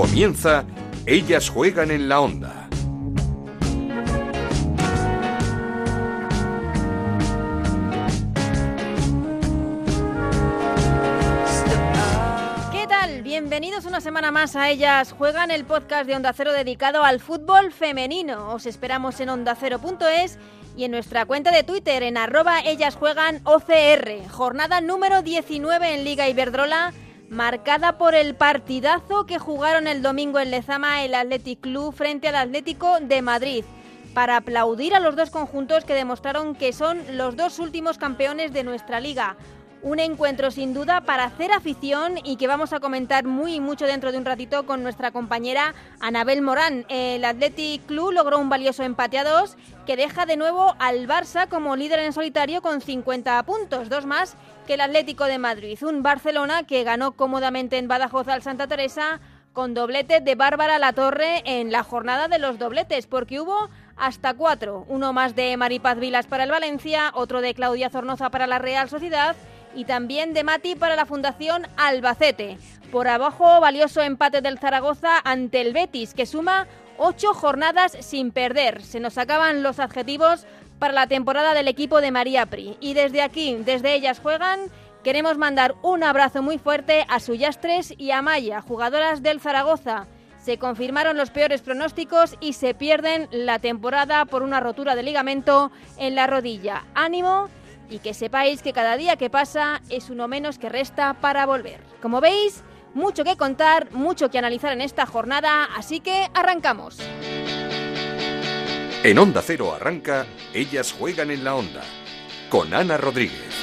Comienza Ellas juegan en la onda. ¿Qué tal? Bienvenidos una semana más a Ellas Juegan, el podcast de Onda Cero dedicado al fútbol femenino. Os esperamos en ondacero.es y en nuestra cuenta de Twitter en arroba Ellas Juegan OCR. Jornada número 19 en Liga Iberdrola, marcada por el partidazo que jugaron el domingo en Lezama el Athletic Club frente al Atlético de Madrid. Para aplaudir a los dos conjuntos que demostraron que son los dos últimos campeones de nuestra liga. Un encuentro sin duda para hacer afición y que vamos a comentar muy mucho dentro de un ratito con nuestra compañera Anabel Morán. El Athletic Club logró un valioso empate a dos que deja de nuevo al Barça como líder en solitario con 50 puntos, dos más el Atlético de Madrid. Un Barcelona que ganó cómodamente en Badajoz al Santa Teresa con doblete de Bárbara Latorre en la jornada de los dobletes, porque hubo hasta cuatro. Uno más de Maripaz Vilas para el Valencia, otro de Claudia Zornoza para la Real Sociedad y también de Mati para la Fundación Albacete. Por abajo, valioso empate del Zaragoza ante el Betis, que suma ocho jornadas sin perder. Se nos acaban los adjetivos para la temporada del equipo de María Pri. Y desde aquí, desde ellas juegan, queremos mandar un abrazo muy fuerte a Suyastres y a Maya, jugadoras del Zaragoza. Se confirmaron los peores pronósticos y se pierden la temporada por una rotura de ligamento en la rodilla. Ánimo y que sepáis que cada día que pasa es uno menos que resta para volver. Como veis, mucho que contar, mucho que analizar en esta jornada, así que arrancamos. En Onda Cero arranca Ellas juegan en la onda. Con Ana Rodríguez.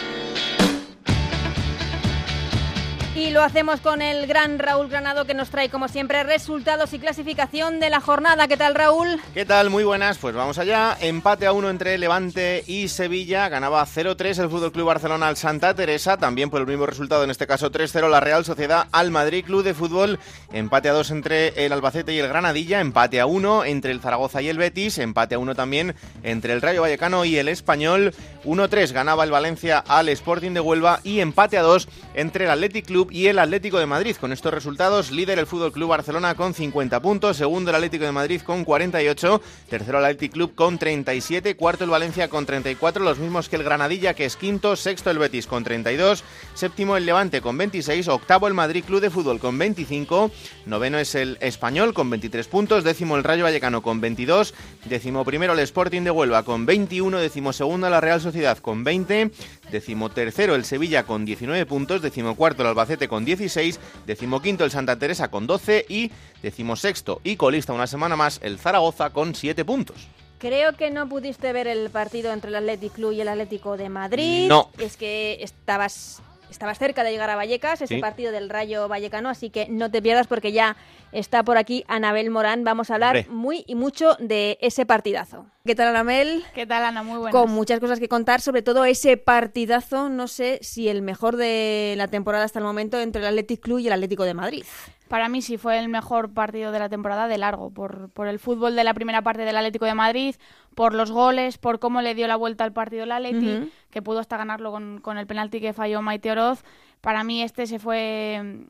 Y lo hacemos con el gran Raúl Granado que nos trae como siempre resultados y clasificación de la jornada. ¿Qué tal Raúl? ¿Qué tal? Muy buenas. Pues vamos allá. Empate a uno entre Levante y Sevilla. Ganaba 0-3 el Fútbol Club Barcelona al Santa Teresa. También por el mismo resultado, en este caso 3-0 la Real Sociedad al Madrid Club de Fútbol. Empate a 2 entre el Albacete y el Granadilla. Empate a 1 entre el Zaragoza y el Betis. Empate a 1 también entre el Rayo Vallecano y el Español. 1-3 ganaba el Valencia al Sporting de Huelva. Y empate a 2 entre el Athletic Club y el Atlético de Madrid. Con estos resultados, líder el Fútbol Club Barcelona con 50 puntos, segundo el Atlético de Madrid con 48, tercero el Athletic Club con 37, cuarto el Valencia con 34, los mismos que el Granadilla que es quinto, sexto el Betis con 32, séptimo el Levante con 26, octavo el Madrid Club de Fútbol con 25, noveno es el Español con 23 puntos, décimo el Rayo Vallecano con 22, décimo primero el Sporting de Huelva con 21, décimo segundo la Real Sociedad con 20, décimo tercero el Sevilla con 19 puntos, décimo cuarto el Albacete con 16, decimoquinto el Santa Teresa con 12 y decimosexto y colista una semana más el Zaragoza con 7 puntos. Creo que no pudiste ver el partido entre el Athletic Club y el Atlético de Madrid. No. Es que estabas, estabas cerca de llegar a Vallecas, ese Sí. partido del Rayo Vallecano, así que no te pierdas porque ya está por aquí Anabel Morán. Vamos a hablar Hombre. muy y mucho de ese partidazo. ¿Qué tal, Anabel? ¿Qué tal, Ana? Muy buenas. Con muchas cosas que contar, sobre todo ese partidazo, no sé si el mejor de la temporada hasta el momento entre el Athletic Club y el Atlético de Madrid. Para mí sí fue el mejor partido de la temporada de largo, por, por el fútbol de la primera parte del Atlético de Madrid, por los goles, por cómo le dio la vuelta al partido el Atleti, que pudo hasta ganarlo con, con el penalti que falló Maite Oroz. Para mí este se fue,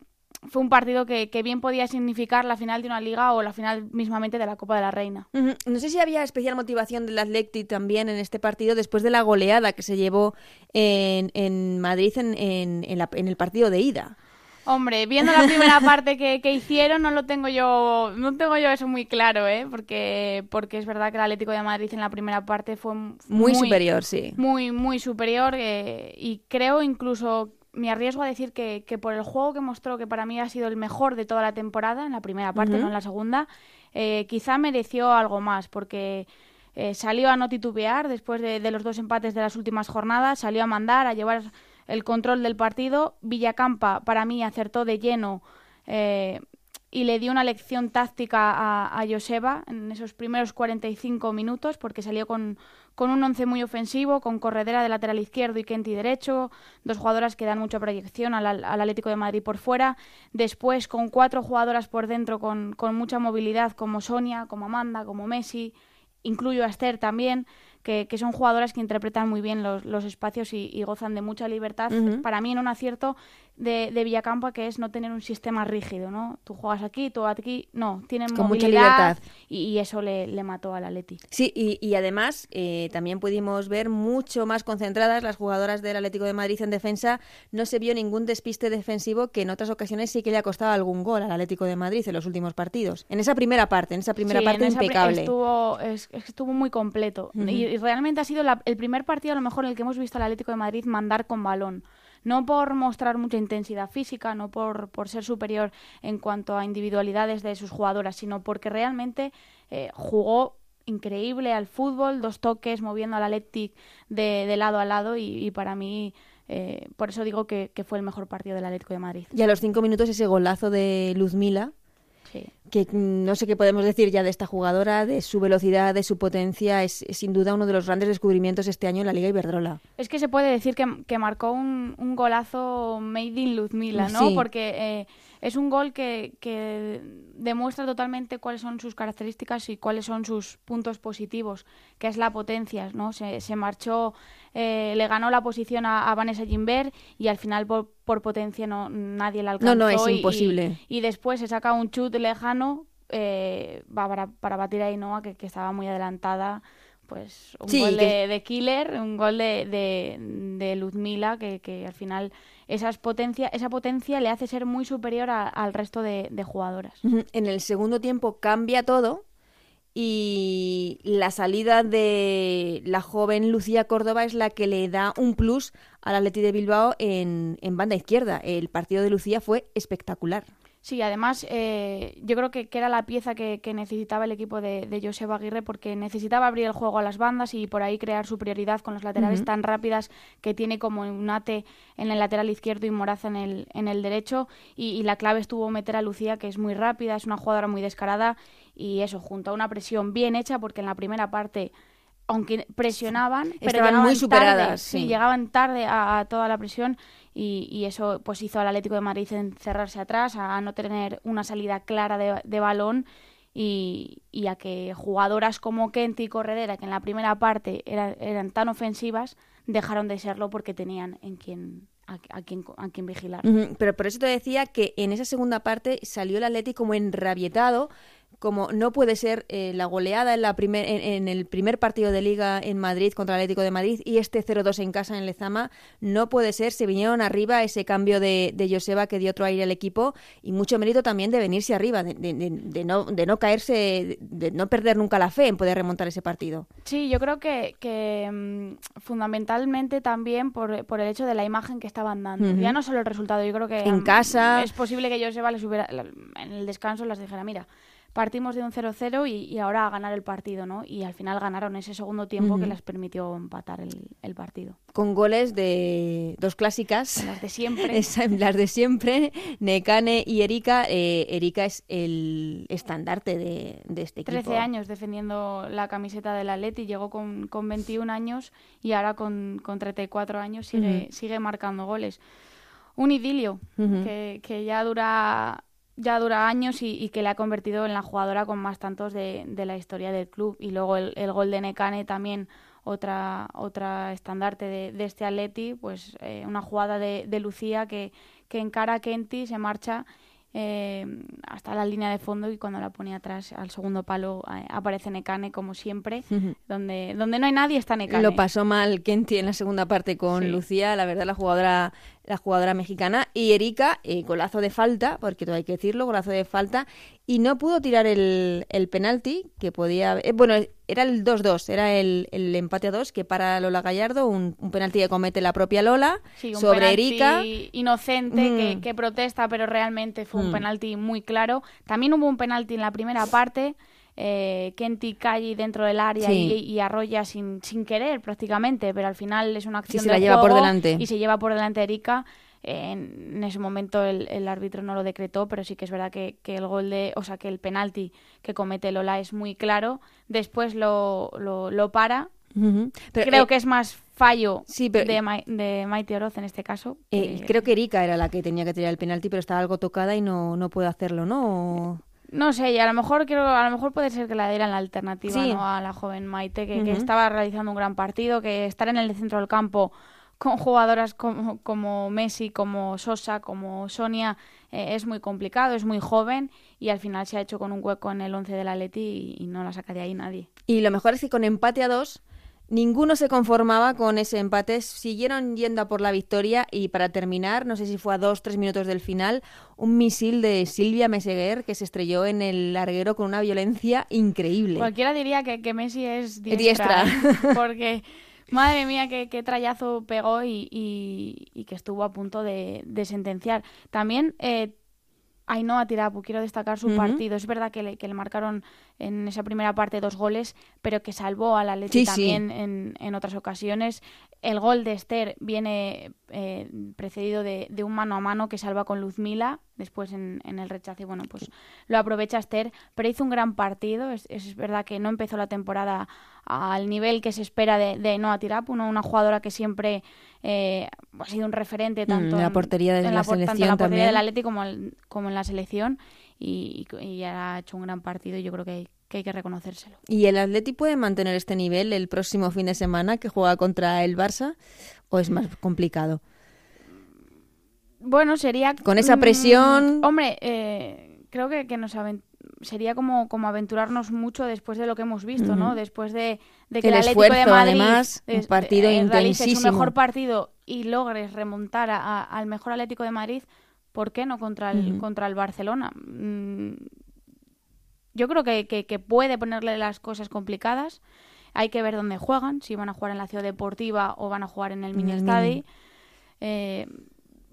fue un partido que, que bien podía significar la final de una liga o la final mismamente de la Copa de la Reina. No sé si había especial motivación del Athletic también en este partido después de la goleada que se llevó en, en Madrid en, en- en la- en el partido de ida. Hombre, viendo la primera parte que, que hicieron, no lo tengo yo, no tengo yo eso muy claro, ¿eh? Porque, porque es verdad que el Atlético de Madrid en la primera parte fue Muy, superior, sí. muy, muy superior eh, y creo incluso, me arriesgo a decir que, que por el juego que mostró, que para mí ha sido el mejor de toda la temporada, en la primera parte, no en la segunda, eh, quizá mereció algo más porque eh, salió a no titubear después de, de los dos empates de las últimas jornadas, salió a mandar, a llevar el control del partido. Villacampa para mí acertó de lleno eh, y le dio una lección táctica a, a Joseba en esos primeros 45 minutos porque salió con, con un once muy ofensivo, con Corredera de lateral izquierdo y Kenty derecho, dos jugadoras que dan mucha proyección al, al Atlético de Madrid por fuera, después con cuatro jugadoras por dentro con, con mucha movilidad como Sonia, como Amanda, como Messi, incluyo a Esther también, que, que son jugadoras que interpretan muy bien los, los espacios y, y gozan de mucha libertad. Para mí en un acierto de, de Villacampa, que es no tener un sistema rígido, ¿no? Tú juegas aquí, tú aquí, no, tienen Con mucha libertad. Y, y eso le, le mató al Atleti. Sí, y, y además eh, también pudimos ver mucho más concentradas las jugadoras del Atlético de Madrid en defensa. No se vio ningún despiste defensivo que en otras ocasiones sí que le ha costado algún gol al Atlético de Madrid en los últimos partidos. En esa primera parte, en esa primera Sí, parte esa impecable. Estuvo, es- estuvo muy completo. Y, y realmente ha sido la- el primer partido a lo mejor en el que hemos visto al Atlético de Madrid mandar con balón. No por mostrar mucha intensidad física, no por, por ser superior en cuanto a individualidades de sus jugadoras, sino porque realmente eh, jugó increíble al fútbol, dos toques moviendo al Athletic de, de lado a lado y, para mí, eh, por eso digo que, que fue el mejor partido del Atlético de Madrid. Y a los cinco minutos ese golazo de Luzmila, Sí. que mm, no sé qué podemos decir ya de esta jugadora, de su velocidad, de su potencia, es, es sin duda uno de los grandes descubrimientos este año en la Liga Iberdrola. Es que se puede decir que, que marcó un, un golazo made in Luzmila, ¿no? Sí. Porque eh, es un gol que, que demuestra totalmente cuáles son sus características y cuáles son sus puntos positivos, que es la potencia, ¿no? Se, se marchó, eh, le ganó la posición a, a Vanessa Gimbert y al final por, por potencia no nadie la No, alcanzó. no, es y- imposible. Y, después se saca un chut lejano eh, para, para batir a Ainhoa, que, que estaba muy adelantada. Pues un Sí, gol que- de, de killer, un gol de, de, de Luzmila, que, que al final esas potencia, esa potencia le hace ser muy superior a- al resto de, de jugadoras. En el segundo tiempo cambia todo y la salida de la joven Lucía Córdoba es la que le da un plus al Atleti de Bilbao en, en banda izquierda. El partido de Lucía fue espectacular. Sí, además eh, yo creo que, que era la pieza que, que necesitaba el equipo de, de Joseba Aguirre porque necesitaba abrir el juego a las bandas y por ahí crear superioridad con las laterales tan rápidas que tiene como Unate en el lateral izquierdo y Moraza en el, en el derecho. Y, y la clave estuvo meter a Lucía que es muy rápida, es una jugadora muy descarada. Y eso, junto a una presión bien hecha porque en la primera parte aunque presionaban, pero Estaban llegaban muy tarde, superadas, sí, sí. llegaban tarde a, a toda la presión y, y eso pues hizo al Atlético de Madrid encerrarse atrás, a no tener una salida clara de, balón y, y a que jugadoras como Kent y Corredera, que en la primera parte era- eran tan ofensivas, dejaron de serlo porque tenían en quien, a, a quien, a quien vigilar. Pero por eso te decía que en esa segunda parte salió el Atleti como enrabietado, como no puede ser eh, la goleada en, la primer, en, en el primer partido de liga en Madrid contra el Atlético de Madrid y este 0-2 en casa en Lezama, no puede ser, se vinieron arriba ese cambio de, de Joseba que dio otro aire al equipo y mucho mérito también de venirse arriba, de, de- de- no, de no caerse, de no perder nunca la fe en poder remontar ese partido. Sí, yo creo que, que, mm, fundamentalmente también por, por el hecho de la imagen que estaban dando. Ya no solo el resultado, yo creo que En mm, casa. es posible que Joseba les hubiera, en el descanso las dijera, mira, partimos de un 0-0 y, y ahora a ganar el partido, ¿no? Y al final ganaron ese segundo tiempo que les permitió empatar el, el partido. Con goles de dos clásicas. Las de siempre. Esa- las de siempre, Nekane y Erika. Eh, Erika es el estandarte de, de este equipo. 13 años defendiendo la camiseta del Atleti, llegó con, con 21 años y ahora con, con 34 años sigue, sigue marcando goles. Un idilio que, que ya dura ya dura años y, que le ha convertido en la jugadora con más tantos de, de la historia del club. Y luego el, el gol de Necane también otra otra estandarte de, de este Atleti, pues eh, una jugada de, de Lucía que, que encara a Kenty, se marcha eh, hasta la línea de fondo y cuando la pone atrás al segundo palo eh, aparece Necane como siempre. Donde, donde no hay nadie está Necane. Lo pasó mal Kenty en la segunda parte con Sí. Lucía, la verdad, la jugadora, la jugadora mexicana. Y Erika, eh, golazo de falta, porque todo hay que decirlo, golazo de falta. Y no pudo tirar el, el penalti, que podía. eh, bueno, era el 2-2, era el, el empate a 2, que para Lola Gallardo, un, un penalti que comete la propia Lola Sí, un sobre Erika. inocente que, Mm. que protesta, pero realmente fue un Mm. penalti muy claro. También hubo un penalti en la primera parte. Eh, Kenty cae dentro del área Sí. y, y arrolla sin, sin querer prácticamente, pero al final es una acción se de la lleva por juego delante. y se lleva por delante Erika. En, ese momento el, el árbitro no lo decretó, pero sí que es verdad que, que el gol de, o sea, que el penalti que comete Lola es muy claro. Después lo, lo, lo para. Pero, Creo eh, que es más fallo sí, pero- de, Ma- de Maite Oroz en este caso. eh, que- creo que Erika era la que tenía que tirar el penalti, pero estaba algo tocada y no, no puede hacerlo, ¿no? O- No sé, y a lo mejor quiero, a lo mejor puede ser que la dieran la alternativa Sí. ¿no? a la joven Maite, que, que estaba realizando un gran partido, que estar en el centro del campo con jugadoras como, como Messi, como Sosa, como Sonia, eh, es muy complicado, es muy joven y al final se ha hecho con un hueco en el 11 del Atleti y, y no la saca de ahí nadie. Y lo mejor es que con empate a dos Ninguno se conformaba con ese empate, siguieron yendo a por la victoria y para terminar, no sé si fue a dos, tres minutos del final, un misil de Silvia Meseguer que se estrelló en el larguero con una violencia increíble. Cualquiera diría que, que Messi es diestra, diestra. porque madre mía qué, qué trayazo pegó y, y, y, que estuvo a punto de, de sentenciar. También... Eh, Ainhoa Tirapu, quiero destacar su uh -huh. partido. Es verdad que le, que le, marcaron en esa primera parte dos goles, pero que salvó al Atleti sí, también sí. En, en, otras ocasiones. El gol de Esther viene eh, precedido de, de, un mano a mano que salva con Luzmila, después en, en, el rechazo, y bueno, pues lo aprovecha Esther, pero hizo un gran partido. Es, es verdad que no empezó la temporada al nivel que se espera de, de Noa Tirapu, ¿no? una jugadora que siempre eh, ha sido un referente tanto mm, en la portería de en la, la, selección tanto en la portería también. del Atleti como, el, como en la selección y, y, ha hecho un gran partido y yo creo que, que hay que reconocérselo. ¿Y el Atleti puede mantener este nivel el próximo fin de semana que juega contra el Barça o es más complicado? Bueno, sería... Con esa presión... Mmm, hombre, eh, creo que, que nos avent sería como, como aventurarnos mucho después de lo que hemos visto, uh -huh. ¿no? Después de, de que el, el Atlético esfuerzo, de Madrid además, un partido eh, intensísimo. su mejor partido y logres remontar a, a, al mejor Atlético de Madrid, ¿por qué no contra el, uh -huh. contra el Barcelona? Yo creo que, que, que, puede ponerle las cosas complicadas. Hay que ver dónde juegan, si van a jugar en la ciudad deportiva o van a jugar en el mini estadio. Eh,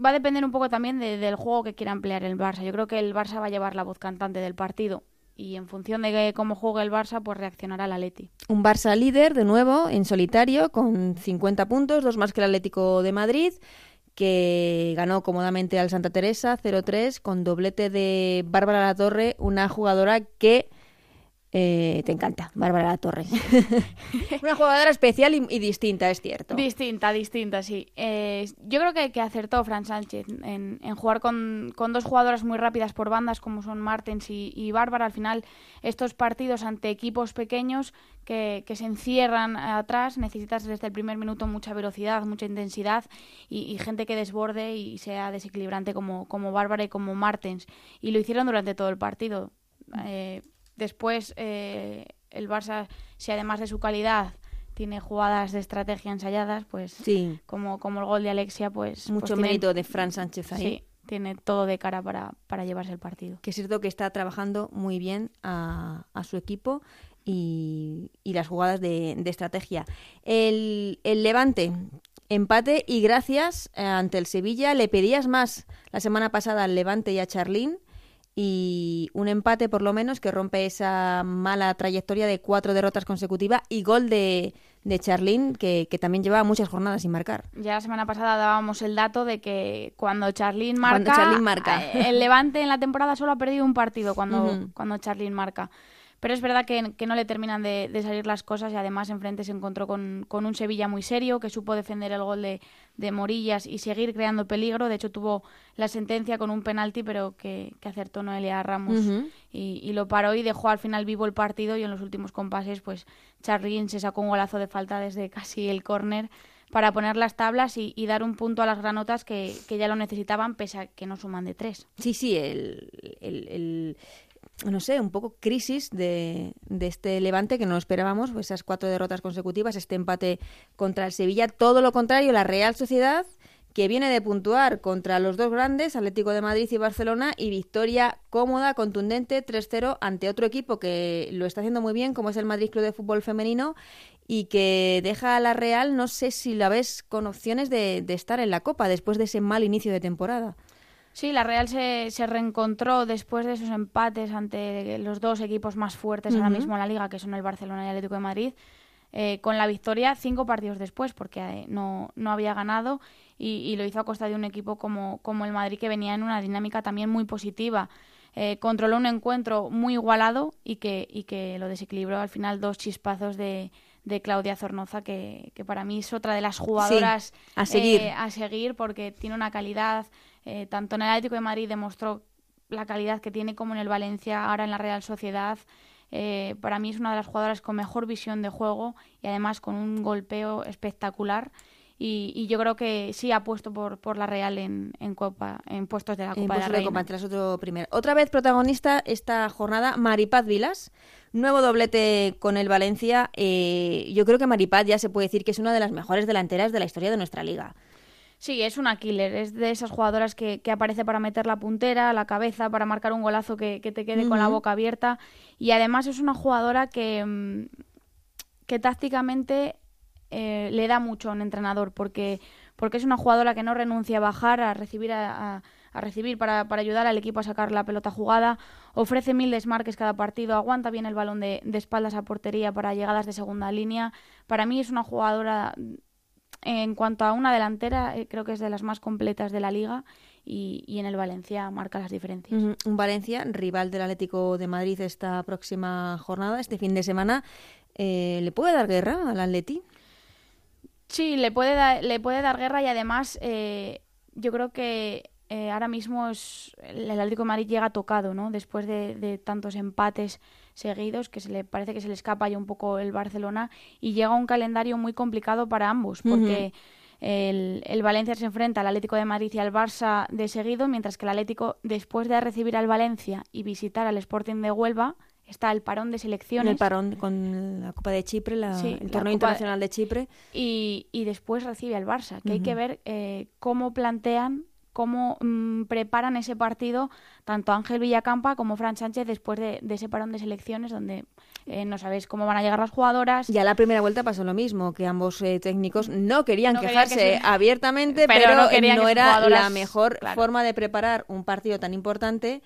va a depender un poco también de, del juego que quiera emplear el Barça. Yo creo que el Barça va a llevar la voz cantante del partido y en función de cómo juegue el Barça, pues reaccionará el Atleti. Un Barça líder, de nuevo, en solitario, con 50 puntos, dos más que el Atlético de Madrid, que ganó cómodamente al Santa Teresa 0-3 con doblete de Bárbara La Torre, una jugadora que eh, te encanta, Bárbara La Torre. Una jugadora especial y, y, distinta, es cierto. Distinta, distinta, sí. Eh, yo creo que, que, acertó Fran Sánchez en, en jugar con, con, dos jugadoras muy rápidas por bandas como son Martens y, y, Bárbara. Al final, estos partidos ante equipos pequeños que, que, se encierran atrás, necesitas desde el primer minuto mucha velocidad, mucha intensidad y, y gente que desborde y sea desequilibrante como, como Bárbara y como Martens. Y lo hicieron durante todo el partido. Eh, Después, eh, el Barça, si además de su calidad tiene jugadas de estrategia ensayadas, pues sí. como, como el gol de Alexia, pues... Mucho pues mérito de Fran Sánchez ahí. Sí, tiene todo de cara para, para llevarse el partido. Que es cierto que está trabajando muy bien a, a su equipo y, y las jugadas de, de estrategia. El, el, Levante, empate y gracias eh, ante el Sevilla. Le pedías más la semana pasada al Levante y a Charlín y un empate por lo menos que rompe esa mala trayectoria de cuatro derrotas consecutivas y gol de, de Charlín que, que, también llevaba muchas jornadas sin marcar. Ya la semana pasada dábamos el dato de que cuando Charlín marca, cuando Charlín marca. Eh, el Levante en la temporada solo ha perdido un partido cuando, uh -huh. cuando Charlín marca. Pero es verdad que, que no le terminan de, de, salir las cosas y además enfrente se encontró con, con, un Sevilla muy serio que supo defender el gol de, de, Morillas y seguir creando peligro. De hecho, tuvo la sentencia con un penalti, pero que, que acertó Noelia Ramos uh -huh. y, y, lo paró y dejó al final vivo el partido. Y en los últimos compases, pues Charlín se sacó un golazo de falta desde casi el córner para poner las tablas y, y, dar un punto a las granotas que, que, ya lo necesitaban, pese a que no suman de tres. Sí, sí, el, el, el no sé, un poco crisis de, de, este Levante que no esperábamos, pues esas cuatro derrotas consecutivas, este empate contra el Sevilla, todo lo contrario, la Real Sociedad que viene de puntuar contra los dos grandes, Atlético de Madrid y Barcelona, y victoria cómoda, contundente, 3-0 ante otro equipo que lo está haciendo muy bien, como es el Madrid Club de Fútbol Femenino, y que deja a la Real, no sé si la ves con opciones de, de estar en la Copa después de ese mal inicio de temporada. Sí, la Real se, se, reencontró después de esos empates ante los dos equipos más fuertes uh -huh. ahora mismo en la liga, que son el Barcelona y el Atlético de Madrid, eh, con la victoria cinco partidos después, porque eh, no, no había ganado y, y, lo hizo a costa de un equipo como, como el Madrid, que venía en una dinámica también muy positiva. Eh, controló un encuentro muy igualado y que, y que lo desequilibró al final dos chispazos de, de Claudia Zornoza, que, que, para mí es otra de las jugadoras sí, a, seguir. Eh, a seguir porque tiene una calidad eh, tanto en el Atlético de Madrid demostró la calidad que tiene como en el Valencia, ahora en la Real Sociedad. Eh, para mí es una de las jugadoras con mejor visión de juego y además con un golpeo espectacular. y, yo creo que sí ha puesto por, por la Real en, en, Copa, en puestos de la Copa de la Reina. otro primero. Otra vez protagonista esta jornada, Maripaz Vilas. Nuevo doblete con el Valencia. Eh, yo creo que Maripaz ya se puede decir que es una de las mejores delanteras de la historia de nuestra liga. Sí, es una killer, es de esas jugadoras que, que, aparece para meter la puntera, la cabeza, para marcar un golazo que, que te quede con la boca abierta. Y además es una jugadora que, mm, que tácticamente eh, le da mucho a un entrenador porque, porque es una jugadora que no renuncia a bajar, a recibir, a, recibir para, para, ayudar al equipo a sacar la pelota jugada, ofrece mil desmarques cada partido, aguanta bien el balón de, espaldas a portería para llegadas de segunda línea. Para mí es una jugadora, en cuanto a una delantera, eh, creo que es de las más completas de la liga y, en el Valencia marca las diferencias. Un Valencia, rival del Atlético de Madrid esta próxima jornada, este fin de semana. Eh, ¿Le puede dar guerra al Atleti? Sí, le puede, le puede dar guerra y además eh, yo creo que ahora mismo es, el Atlético de Madrid llega tocado, ¿no? Después de, tantos empates seguidos que se le parece que se le escapa ya un poco el Barcelona y llega un calendario muy complicado para ambos porque el, el, Valencia se enfrenta al Atlético de Madrid y al Barça de seguido, mientras que el Atlético después de recibir al Valencia y visitar al Sporting de Huelva está el parón de selecciones. El parón con la Copa de Chipre, el torneo internacional de Chipre. Y, y, después recibe al Barça, que hay que ver eh, cómo plantean, cómo mm, preparan ese partido tanto Ángel Villacampa como Fran Sánchez después de, ese parón de selecciones donde eh, no sabéis cómo van a llegar las jugadoras. Ya la primera vuelta pasó lo mismo, que ambos eh, técnicos no querían quejarse abiertamente, pero, no, era la mejor forma de preparar un partido tan importante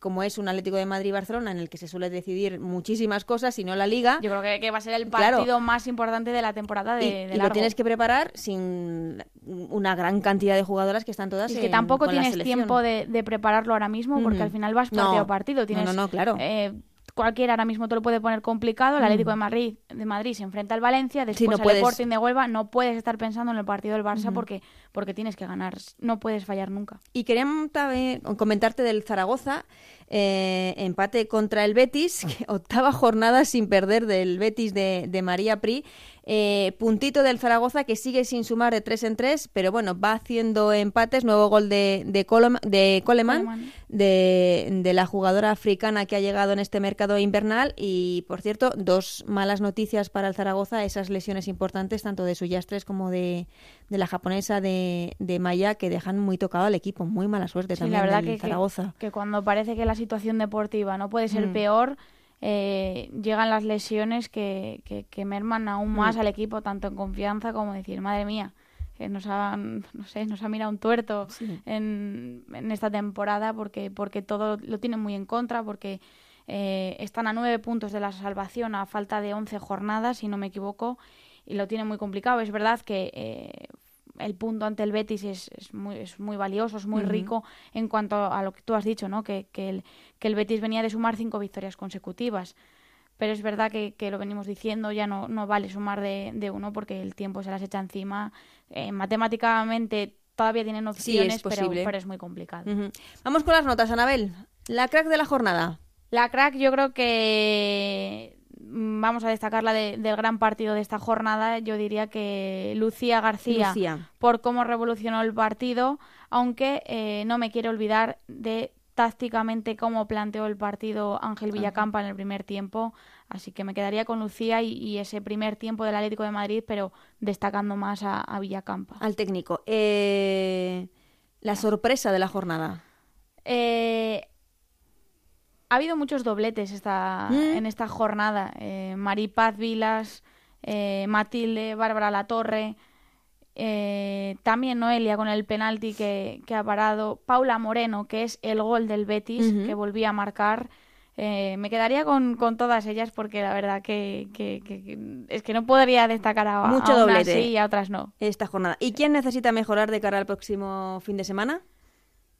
como es un Atlético de Madrid-Barcelona en el que se suele decidir muchísimas cosas y no la Liga. Yo creo que, va a ser el partido más importante de la temporada de, y, lo tienes que preparar sin una gran cantidad de jugadoras que están todas y que tampoco tienes tiempo de, prepararlo ahora mismo porque al final vas partido a partido. Tienes, no, no, claro. Eh, cualquiera ahora mismo te lo puede poner complicado. El Atlético de Madrid, de Madrid se enfrenta al Valencia, después al Sporting de Huelva. No puedes estar pensando en el partido del Barça porque, porque tienes que ganar. No puedes fallar nunca. Y quería comentarte del Zaragoza. Eh, empate contra el Betis, octava jornada sin perder del Betis de, de María Pri. Eh, puntito del Zaragoza que sigue sin sumar de tres en tres, pero bueno, va haciendo empates. Nuevo gol de, de, de Coleman, de, la jugadora africana que ha llegado en este mercado invernal. Y por cierto, dos malas noticias para el Zaragoza, esas lesiones importantes, tanto de Suyastres como de, de la japonesa de, de Maya, que dejan muy tocado al equipo. Muy mala suerte también la verdad que, Zaragoza. Que, cuando parece que la situación deportiva no puede ser mm. peor eh, llegan las lesiones que, que, merman aún más mm. al equipo, tanto en confianza como decir, madre mía, que nos ha, no sé, nos ha mirado un tuerto en, en, esta temporada porque, porque todo lo tienen muy en contra, porque eh, están a nueve puntos de la salvación a falta de once jornadas, si no me equivoco, y lo tienen muy complicado. Es verdad que eh, el punto ante el Betis es, es, muy, es muy valioso, es muy rico en cuanto a lo que tú has dicho, ¿no? Que, que, el, que el Betis venía de sumar cinco victorias consecutivas. Pero es verdad que, que lo venimos diciendo, ya no, no vale sumar de, de, uno porque el tiempo se las echa encima. Eh, matemáticamente todavía tienen opciones, pero, pero, es muy complicado. Vamos con las notas, Anabel. La crack de la jornada. La crack yo creo que vamos a destacar la del gran partido de esta jornada, yo diría que Lucía García, por cómo revolucionó el partido, aunque eh, no me quiero olvidar de tácticamente cómo planteó el partido Ángel Villacampa en el primer tiempo, así que me quedaría con Lucía y, ese primer tiempo del Atlético de Madrid, pero destacando más a, Villacampa. Al técnico. Eh, la sorpresa de la jornada. Eh, ha habido muchos dobletes esta, mm. en esta jornada. Eh, Maripaz Vilas, eh, Matilde, Bárbara Latorre, eh, también Noelia con el penalti que, ha parado, Paula Moreno, que es el gol del Betis, que volvía a marcar. Eh, me quedaría con, todas ellas porque la verdad que, es que no podría destacar a, Mucho a unas sí y a otras no. Esta jornada. ¿Y quién necesita mejorar de cara al próximo fin de semana?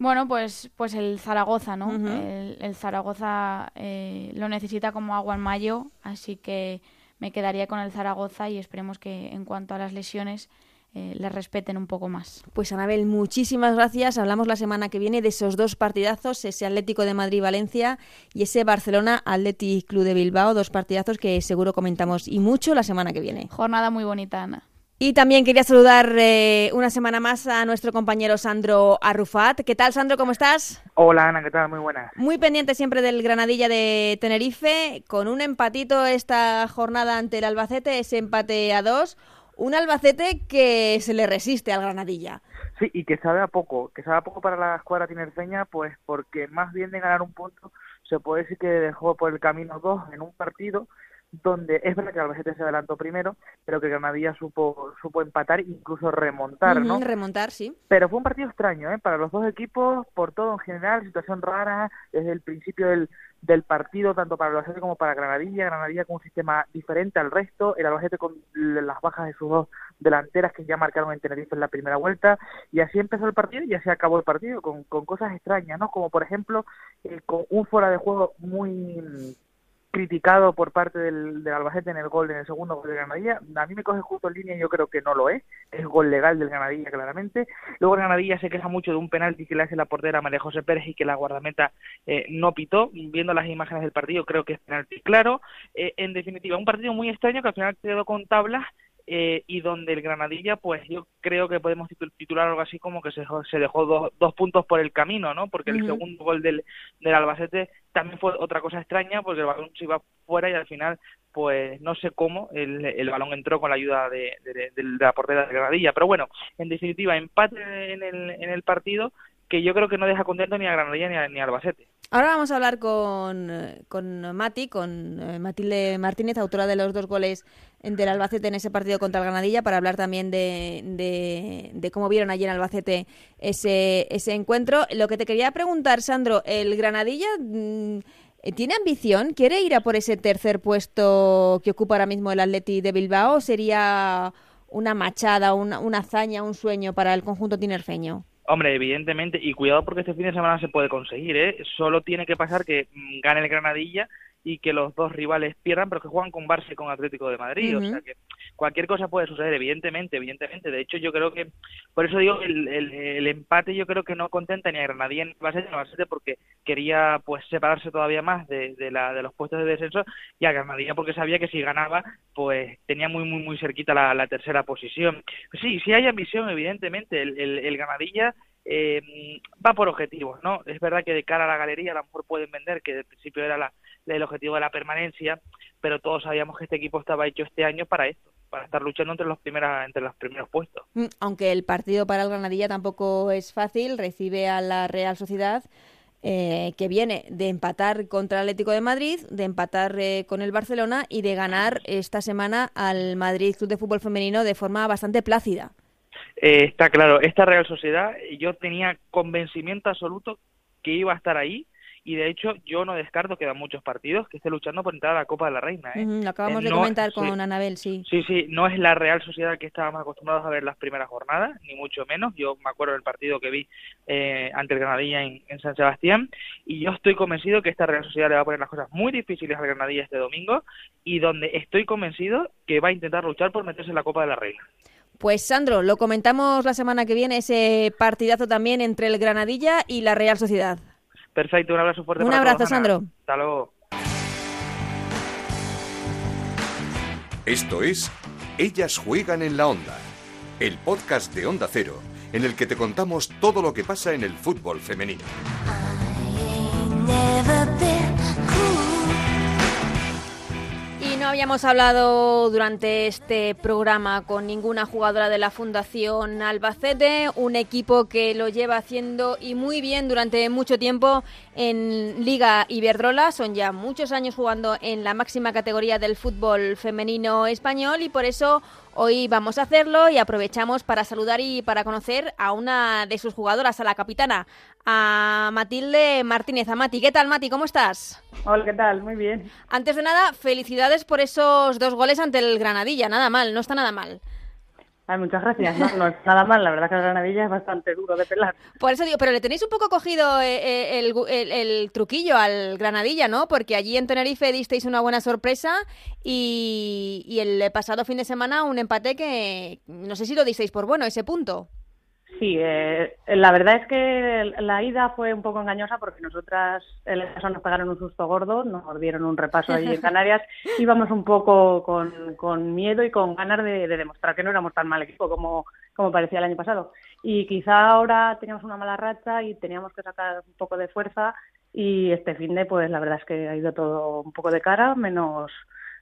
Bueno, pues, pues el Zaragoza, ¿no? el, Zaragoza eh, lo necesita como agua en mayo, así que me quedaría con el Zaragoza y esperemos que en cuanto a las lesiones eh, le respeten un poco más. Pues Anabel, muchísimas gracias. Hablamos la semana que viene de esos dos partidazos, ese Atlético de Madrid-Valencia y ese Barcelona-Athletic Club de Bilbao, dos partidazos que seguro comentamos y mucho la semana que viene. Jornada muy bonita, Ana. Y también quería saludar eh, una semana más a nuestro compañero Sandro Arrufat. ¿Qué tal, Sandro? ¿Cómo estás? Hola, Ana, ¿qué tal? Muy buenas. Muy pendiente siempre del Granadilla de Tenerife, con un empatito esta jornada ante el Albacete, ese empate a dos. Un Albacete que se le resiste al Granadilla. Sí, y que sabe a poco, que sabe a poco para la escuadra tinerfeña, pues porque más bien de ganar un punto, se puede decir que dejó por el camino dos en un partido donde es verdad que Albacete se adelantó primero, pero que Granadilla supo, supo empatar incluso remontar, ¿no? Remontar, sí. Pero fue un partido extraño, ¿eh? Para los dos equipos, por todo en general, situación rara desde el principio del, del partido, tanto para Albacete como para Granadilla. Granadilla con un sistema diferente al resto, el Albacete con las bajas de sus dos delanteras que ya marcaron en Tenerife en la primera vuelta, y así empezó el partido y así acabó el partido, con, con cosas extrañas, ¿no? Como por ejemplo, eh, con un fuera de juego muy criticado por parte del, del, Albacete en el gol, en el segundo gol de Granadilla. A mí me coge justo en línea y yo creo que no lo es. Es gol legal del Granadilla, claramente. Luego el Granadilla se queja mucho de un penalti que le hace la portera María José Pérez y que la guardameta eh, no pitó. Viendo las imágenes del partido, creo que es penalti claro. Eh, en definitiva, un partido muy extraño que al final quedó con tablas eh, y donde el Granadilla, pues yo creo que podemos titular algo así como que se, se dejó dos, dos puntos por el camino, ¿no? Porque el segundo gol del, del Albacete también fue otra cosa extraña, porque el balón se iba fuera y al final, pues no sé cómo, el, el balón entró con la ayuda de, de, de, de la portera de Granadilla. Pero bueno, en definitiva, empate en el, en el partido que yo creo que no deja contento ni a Granadilla ni a, ni a Albacete. Ahora vamos a hablar con, con Mati, con eh, Matilde Martínez, autora de los dos goles del Albacete en ese partido contra el Granadilla, para hablar también de, de, cómo vieron allí en Albacete ese, ese encuentro. Lo que te quería preguntar, Sandro, ¿el Granadilla mmm, tiene ambición? ¿Quiere ir a por ese tercer puesto que ocupa ahora mismo el Atleti de Bilbao? ¿O sería una machada, una, una hazaña, un sueño para el conjunto tinerfeño? Hombre, evidentemente, y cuidado porque este fin de semana se puede conseguir, ¿eh? Solo tiene que pasar que gane el Granadilla y que los dos rivales pierdan, pero que juegan con Barça y con Atlético de Madrid. Uh -huh. O sea que cualquier cosa puede suceder, evidentemente, evidentemente. De hecho, yo creo que, por eso digo, el, el, el empate yo creo que no contenta ni a Granadilla ni a Albacete, porque quería pues separarse todavía más de, de, la, de los puestos de descenso y a Granadilla porque sabía que si ganaba, pues tenía muy, muy, muy cerquita la, la tercera posición. Sí, sí hay ambición, evidentemente. El, el, el Granadilla eh, va por objetivos, ¿no? Es verdad que de cara a la galería a lo mejor pueden vender, que de principio era la, el objetivo de la permanencia, pero todos sabíamos que este equipo estaba hecho este año para esto, para estar luchando entre los primeras, entre los primeros puestos. Aunque el partido para el Granadilla tampoco es fácil, recibe a la Real Sociedad. Eh, que viene de empatar contra el Atlético de Madrid, de empatar eh, con el Barcelona y de ganar esta semana al Madrid Club de Fútbol Femenino de forma bastante plácida. Eh, está claro, esta Real Sociedad yo tenía convencimiento absoluto que iba a estar ahí y de hecho yo no descarto que dan muchos partidos que esté luchando por entrar a la Copa de la Reina. ¿eh? Uh -huh, lo acabamos eh, de comentar con sí, Anabel, sí. Sí, sí, no es la Real Sociedad que estábamos acostumbrados a ver las primeras jornadas, ni mucho menos. Yo me acuerdo del partido que vi eh, ante el Granadilla en, en, San Sebastián y yo estoy convencido que esta Real Sociedad le va a poner las cosas muy difíciles al Granadilla este domingo y donde estoy convencido que va a intentar luchar por meterse en la Copa de la Reina. Pues Sandro, lo comentamos la semana que viene, ese partidazo también entre el Granadilla y la Real Sociedad. Perfecto, un abrazo fuerte. Un para abrazo, todos, Sandro. Hasta luego. Esto es Ellas juegan en la onda, el podcast de Onda Cero, en el que te contamos todo lo que pasa en el fútbol femenino. Habíamos hablado durante este programa con ninguna jugadora de la Fundación Albacete, un equipo que lo lleva haciendo y muy bien durante mucho tiempo en Liga Iberdrola. Son ya muchos años jugando en la máxima categoría del fútbol femenino español y por eso hoy vamos a hacerlo y aprovechamos para saludar y para conocer a una de sus jugadoras, a la capitana, a Matilde Martínez. A Mati, ¿qué tal Mati? ¿Cómo estás? Hola, ¿qué tal? Muy bien. Antes de nada, felicidades por esos dos goles ante el Granadilla. Nada mal, no está nada mal. Ay, muchas gracias. No, es nada mal, la verdad que el Granadilla es bastante duro de pelar. Por eso digo, pero le tenéis un poco cogido eh, el, el, el, truquillo al Granadilla, ¿no? Porque allí en Tenerife disteis una buena sorpresa y, y el pasado fin de semana un empate que no sé si lo disteis por bueno, ese punto. Sí, eh, la verdad es que la ida fue un poco engañosa porque nosotras el caso nos pegaron un susto gordo, nos dieron un repaso allí en Canarias, íbamos un poco con, con miedo y con ganas de, demostrar que no éramos tan mal equipo como, como parecía el año pasado. Y quizá ahora teníamos una mala racha y teníamos que sacar un poco de fuerza y este fin de pues la verdad es que ha ido todo un poco de cara, menos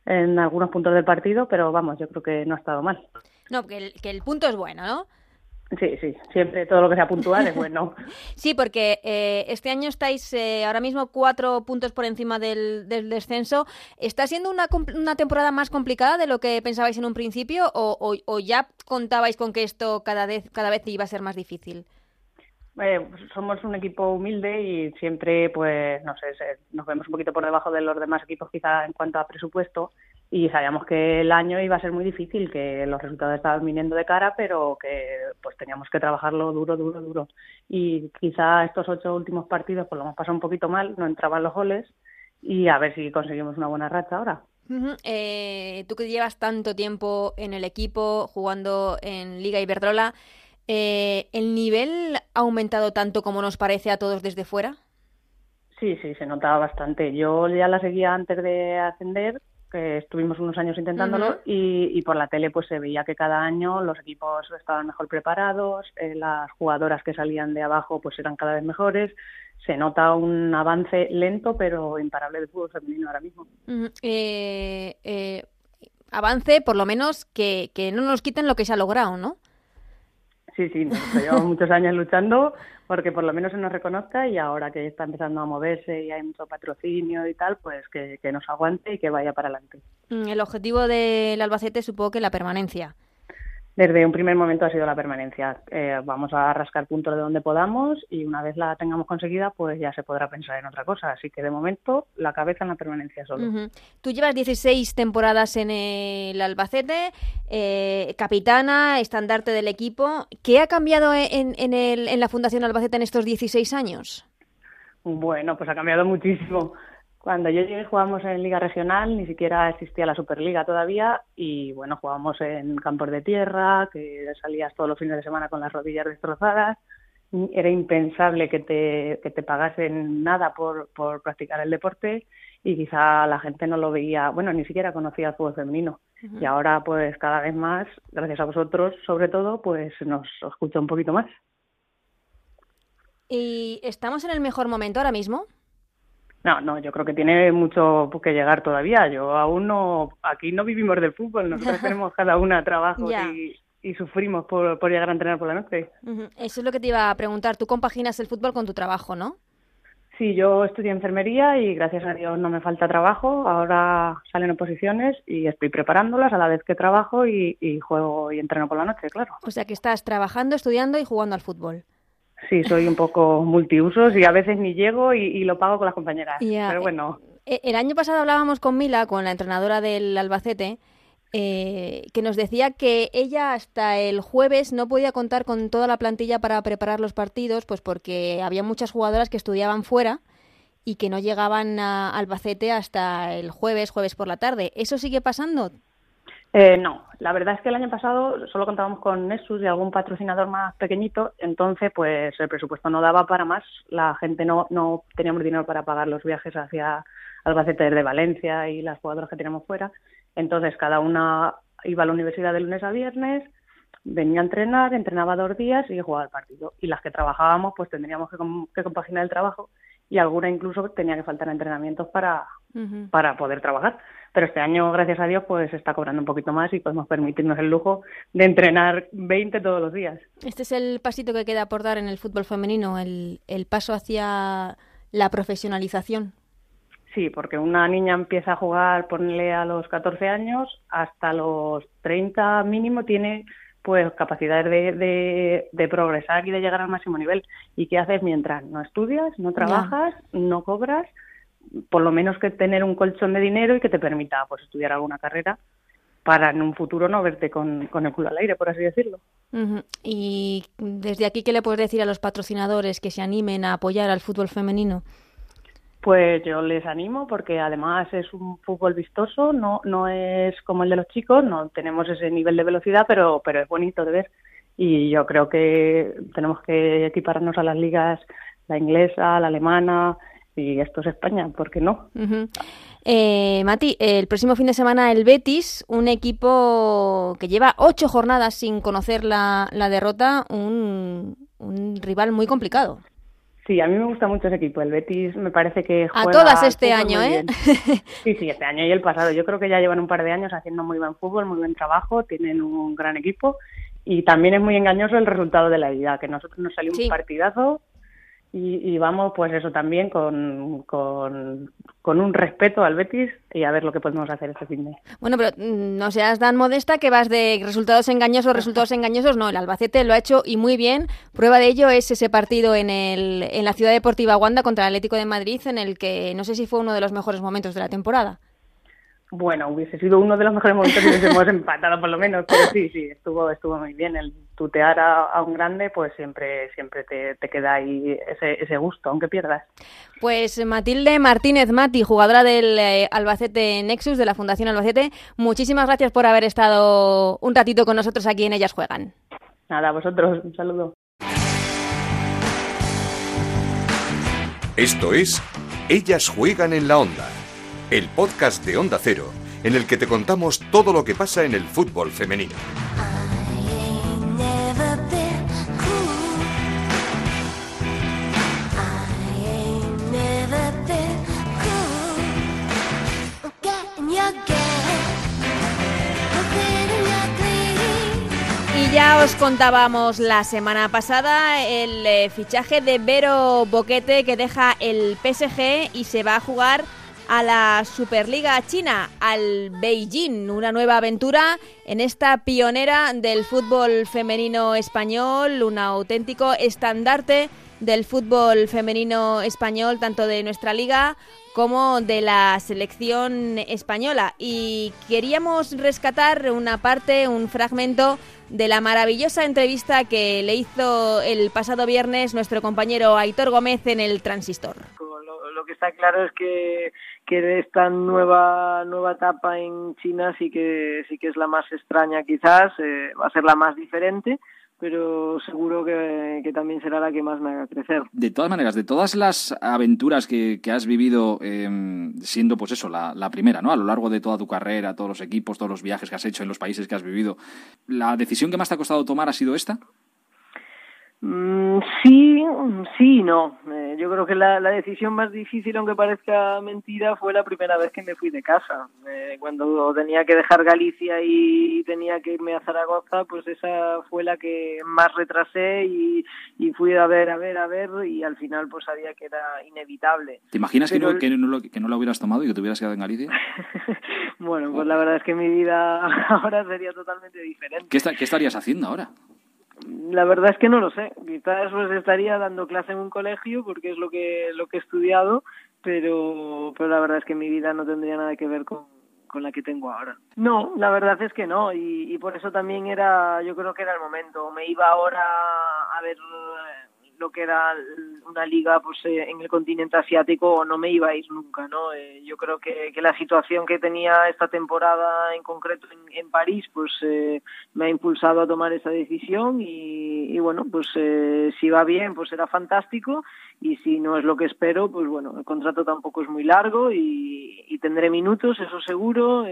en algunos puntos del partido, pero vamos, yo creo que no ha estado mal. No, que el, que el punto es bueno, ¿no? Sí, sí, siempre todo lo que sea puntual es bueno. sí, porque eh, este año estáis eh, ahora mismo cuatro puntos por encima del, descenso. ¿Está siendo una, una, temporada más complicada de lo que pensabais en un principio o, o, ya contabais con que esto cada vez, cada vez iba a ser más difícil? Eh, somos un equipo humilde y siempre, pues, no sé, nos vemos un poquito por debajo de los demás equipos quizá en cuanto a presupuesto y sabíamos que el año iba a ser muy difícil, que los resultados estaban viniendo de cara, pero que pues teníamos que trabajarlo duro, duro, duro. Y quizá estos ocho últimos partidos pues lo hemos pasado un poquito mal, no entraban los goles y a ver si conseguimos una buena racha ahora. eh, tú que llevas tanto tiempo en el equipo jugando en Liga Iberdrola, eh, ¿el nivel ha aumentado tanto como nos parece a todos desde fuera? Sí, sí, se notaba bastante. Yo ya la seguía antes de ascender que estuvimos unos años intentándolo y, por la tele pues se veía que cada año los equipos estaban mejor preparados, eh, las jugadoras que salían de abajo pues eran cada vez mejores, se nota un avance lento pero imparable del fútbol femenino ahora mismo. Eh, eh, avance por lo menos que, que no nos quiten lo que se ha logrado, ¿no? Sí, sí, llevamos muchos años luchando porque por lo menos se nos reconozca y ahora que está empezando a moverse y hay mucho patrocinio y tal, pues que, que nos aguante y que vaya para adelante. Mm, el objetivo del Albacete supongo que la permanencia desde un primer momento ha sido la permanencia. Eh, vamos a rascar puntos de donde podamos y una vez la tengamos conseguida, pues ya se podrá pensar en otra cosa. Así que de momento la cabeza en la permanencia solo. Tú llevas 16 temporadas en el Albacete, eh, capitana, estandarte del equipo. ¿Qué ha cambiado en, en, el, en la Fundación Albacete en estos 16 años? Bueno, pues ha cambiado muchísimo. Cuando yo llegué jugábamos en Liga Regional, ni siquiera existía la Superliga todavía y bueno, jugábamos en campos de tierra, que salías todos los fines de semana con las rodillas destrozadas. Era impensable que te, que te pagasen nada por, por practicar el deporte y quizá la gente no lo veía, bueno, ni siquiera conocía el fútbol femenino. Y ahora pues cada vez más, gracias a vosotros sobre todo, pues nos escucha un poquito más. ¿Y estamos en el mejor momento ahora mismo? No, no, yo creo que tiene mucho que llegar todavía. Yo aún no, aquí no vivimos del fútbol, nosotros tenemos cada una trabajo y, y, sufrimos por, por, llegar a entrenar por la noche. Eso es lo que te iba a preguntar. Tú compaginas el fútbol con tu trabajo, ¿no? Sí, yo estudié enfermería y gracias a Dios no me falta trabajo. Ahora salen oposiciones y estoy preparándolas a la vez que trabajo y, y juego y entreno por la noche, claro. O sea que estás trabajando, estudiando y jugando al fútbol. Sí, soy un poco multiusos y a veces ni llego y, lo pago con las compañeras. Pero bueno. Eh, el año pasado hablábamos con Mila, con la entrenadora del Albacete, eh, que nos decía que ella hasta el jueves no podía contar con toda la plantilla para preparar los partidos, pues porque había muchas jugadoras que estudiaban fuera y que no llegaban a Albacete hasta el jueves, jueves por la tarde. ¿Eso sigue pasando? Eh, no, la verdad es que el año pasado solo contábamos con Nessus y algún patrocinador más pequeñito, entonces pues el presupuesto no daba para más, la gente no, no teníamos dinero para pagar los viajes hacia Albacete de Valencia y las jugadoras que teníamos fuera, entonces cada una iba a la universidad de lunes a viernes, venía a entrenar, entrenaba dos días y jugaba el partido. Y las que trabajábamos, pues tendríamos que compaginar el trabajo y alguna incluso tenía que faltar entrenamientos para, para poder trabajar. Pero este año, gracias a Dios, pues está cobrando un poquito más y podemos permitirnos el lujo de entrenar 20 todos los días. Este es el pasito que queda por dar en el fútbol femenino, el, el paso hacia la profesionalización. Sí, porque una niña empieza a jugar, ponle a los 14 años, hasta los 30 mínimo tiene pues capacidades de, de, de, progresar y de llegar al máximo nivel. ¿Y qué haces mientras no estudias, no trabajas, no cobras? por lo menos que tener un colchón de dinero y que te permita pues estudiar alguna carrera para en un futuro no verte con, con el culo al aire, por así decirlo. Y desde aquí, ¿qué le puedes decir a los patrocinadores que se animen a apoyar al fútbol femenino? Pues yo les animo porque además es un fútbol vistoso, no, no es como el de los chicos, no tenemos ese nivel de velocidad, pero, pero es bonito de ver y yo creo que tenemos que equiparnos a las ligas, la inglesa, la alemana, y esto es España, ¿por qué no? eh, Mati, el próximo fin de semana el Betis, un equipo que lleva ocho jornadas sin conocer la, la derrota, un, un rival muy complicado. Sí, a mí me gusta mucho ese equipo. El Betis me parece que juega... A todas este año, ¿eh? Sí, sí, este año y el pasado. Yo creo que ya llevan un par de años haciendo muy buen fútbol, muy buen trabajo, tienen un gran equipo y también es muy engañoso el resultado de la vida, que nosotros nos salió un partidazo y, vamos, pues eso también con, con, un respeto al Betis y a ver lo que podemos hacer este fin de. Bueno, pero mm, no seas tan modesta que vas de resultados engañosos, resultados engañosos. No, el Albacete lo ha hecho y muy bien. Prueba de ello es ese partido en, el, en la Ciudad Deportiva Wanda contra el Atlético de Madrid, en el que no sé si fue uno de los mejores momentos de la temporada. Bueno, hubiese sido uno de los mejores momentos si hubiésemos empatado por lo menos, pero sí, sí, estuvo, estuvo muy bien. El tutear a, un grande, pues siempre, siempre te, queda ahí ese, ese, gusto, aunque pierdas. Pues Matilde Martínez Mati, jugadora del eh, Albacete Nexus, de la Fundación Albacete, muchísimas gracias por haber estado un ratito con nosotros aquí en Ellas Juegan. Nada, a vosotros, un saludo. Esto es Ellas Juegan en la Onda el podcast de Onda Cero, en el que te contamos todo lo que pasa en el fútbol femenino. Contábamos la semana pasada el eh, fichaje de Vero Boquete que deja el PSG y se va a jugar a la Superliga China, al Beijing, una nueva aventura en esta pionera del fútbol femenino español, un auténtico estandarte del fútbol femenino español, tanto de nuestra liga como de la selección española. Y queríamos rescatar una parte, un fragmento de la maravillosa entrevista que le hizo el pasado viernes nuestro compañero Aitor Gómez en el Transistor. Lo, que está claro es que que esta nueva nueva etapa en China sí que sí que es la más extraña quizás eh, va a ser la más diferente pero seguro que, también será la que más me haga crecer. De todas maneras, de todas las aventuras que, has vivido em, siendo, pues eso, la, la, primera, ¿no? A lo largo de toda tu carrera, todos los equipos, todos los viajes que has hecho en los países que has vivido, ¿la decisión que más te ha costado tomar ha sido esta? Mm, sí, sí, no. Eh, yo creo que la, la, decisión más difícil, aunque parezca mentira, fue la primera vez que me fui de casa. Eh, cuando tenía que dejar Galicia y, tenía que irme a Zaragoza, pues esa fue la que más retrasé y, y, fui a ver, a ver, a ver y al final pues sabía que era inevitable. ¿Te imaginas que, no, que, no lo, que no lo hubieras tomado y que te hubieras quedado en Galicia? bueno, pues la verdad es que mi vida ahora sería totalmente diferente. ¿Qué, ¿Qué estarías haciendo ahora? La verdad es que no lo sé. Quizás pues estaría dando clase en un colegio porque es lo que lo que he estudiado, pero pero la verdad es que mi vida no tendría nada que ver con con la que tengo ahora. No, la verdad es que no y, y por eso también era yo creo que era el momento. Me iba ahora a ver lo que era una liga pues eh, en el continente asiático no me iba a ir nunca no eh, yo creo que, que, la situación que tenía esta temporada en concreto en, París pues eh, me ha impulsado a tomar esa decisión y, bueno pues eh, si va bien pues será fantástico y si no es lo que espero pues bueno el contrato tampoco es muy largo y, y tendré minutos eso seguro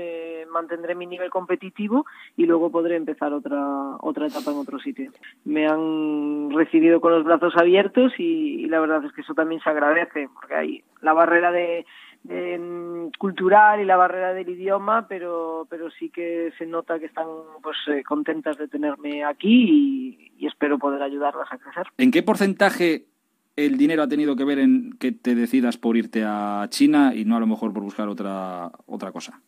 mantendré mi nivel competitivo y luego podré empezar otra otra etapa en otro sitio. Me han recibido con los brazos abiertos y, la verdad es que eso también se agradece, porque hay la barrera de, mm, cultural y la barrera del idioma, pero, pero sí que se nota que están pues eh, contentas de tenerme aquí y, espero poder ayudarlas a crecer. ¿En qué porcentaje el dinero ha tenido que ver en que te decidas por irte a China y no a lo mejor por buscar otra, otra cosa?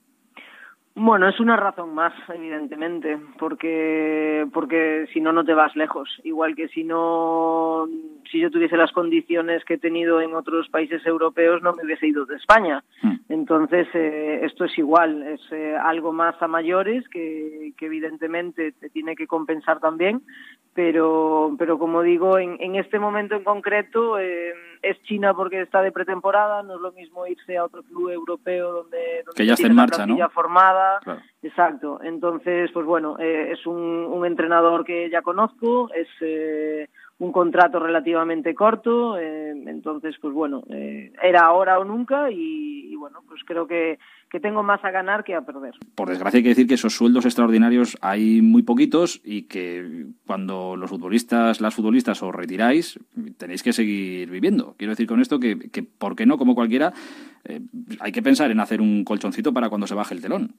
Bueno, es una razón más, evidentemente, porque porque si no no te vas lejos. Igual que si no si yo tuviese las condiciones que he tenido en otros países europeos no me hubiese ido de España. Hmm. Entonces, eh, esto es igual, es eh, algo más a mayores que, que, evidentemente te tiene que compensar también, pero, pero como digo, en, en este momento en concreto eh, es China porque está de pretemporada, no es lo mismo irse a otro club europeo donde, donde que ya está en marcha, ¿no? formada. Exacto. Entonces, pues bueno, eh, es un, un, entrenador que ya conozco, es eh, un contrato relativamente corto, eh, entonces, pues bueno, eh, era ahora o nunca y, y bueno, pues creo que, que tengo más a ganar que a perder. Por desgracia hay que decir que esos sueldos extraordinarios hay muy poquitos y que cuando los futbolistas, las futbolistas os retiráis, tenéis que seguir viviendo. Quiero decir con esto que, que ¿por qué no? Como cualquiera, eh, hay que pensar en hacer un colchoncito para cuando se baje el telón.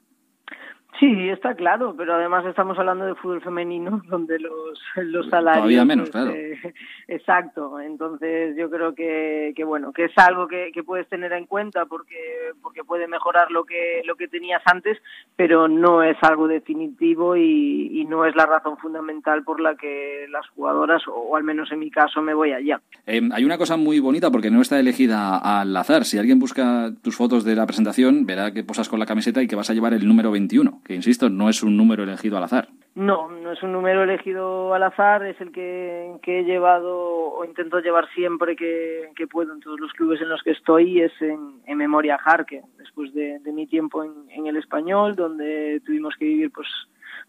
Sí, está claro, pero además estamos hablando de fútbol femenino, donde los, los salarios... Todavía menos, claro. Eh, exacto, entonces yo creo que, que bueno, que es algo que, que, puedes tener en cuenta porque, porque puede mejorar lo que, lo que tenías antes, pero no es algo definitivo y, y no es la razón fundamental por la que las jugadoras, o, al menos en mi caso, me voy allá. Eh, hay una cosa muy bonita porque no está elegida al azar. Si alguien busca tus fotos de la presentación, verá que posas con la camiseta y que vas a llevar el número 21 que insisto, no es un número elegido al azar. No, no es un número elegido al azar, es el que, que he llevado o intento llevar siempre que, que, puedo en todos los clubes en los que estoy, es en, en memoria Jarque, después de, de mi tiempo en, en, el español, donde tuvimos que vivir pues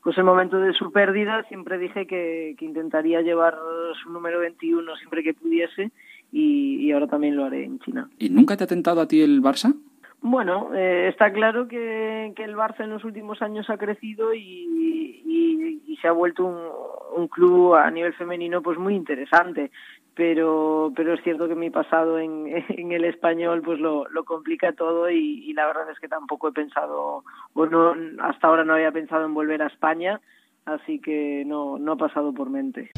pues el momento de su pérdida, siempre dije que, que intentaría llevar su número 21 siempre que pudiese y, y ahora también lo haré en China. ¿Y nunca te ha tentado a ti el Barça? Bueno, eh, está claro que, que, el Barça en los últimos años ha crecido y, se ha vuelto un, club a nivel femenino pues muy interesante. Pero, pero es cierto que mi pasado en, el español pues lo, lo complica todo y, y, la verdad es que tampoco he pensado, o hasta ahora no había pensado en volver a España, así que no, no ha pasado por mente.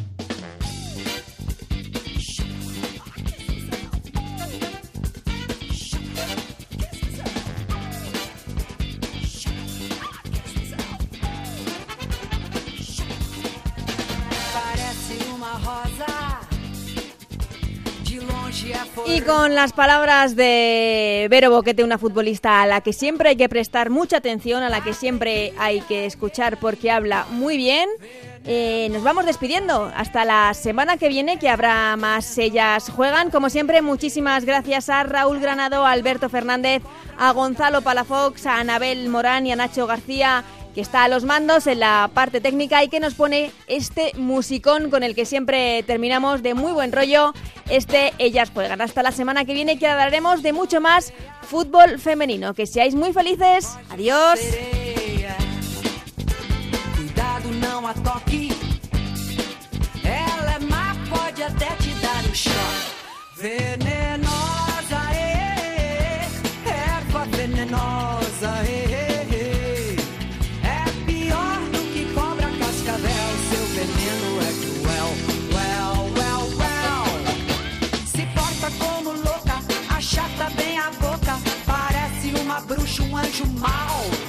Y con las palabras de Vero Boquete, una futbolista a la que siempre hay que prestar mucha atención, a la que siempre hay que escuchar porque habla muy bien, eh, nos vamos despidiendo. Hasta la semana que viene, que habrá más Ellas Juegan. Como siempre, muchísimas gracias a Raúl Granado, a Alberto Fernández, a Gonzalo Palafox, a Anabel Morán y a Nacho García que está a los mandos en la parte técnica y que nos pone este musicón con el que siempre terminamos de muy buen rollo este Ellas Juegan. Hasta la semana que viene que hablaremos de mucho más fútbol femenino. Que seáis muy felices. Adiós. Um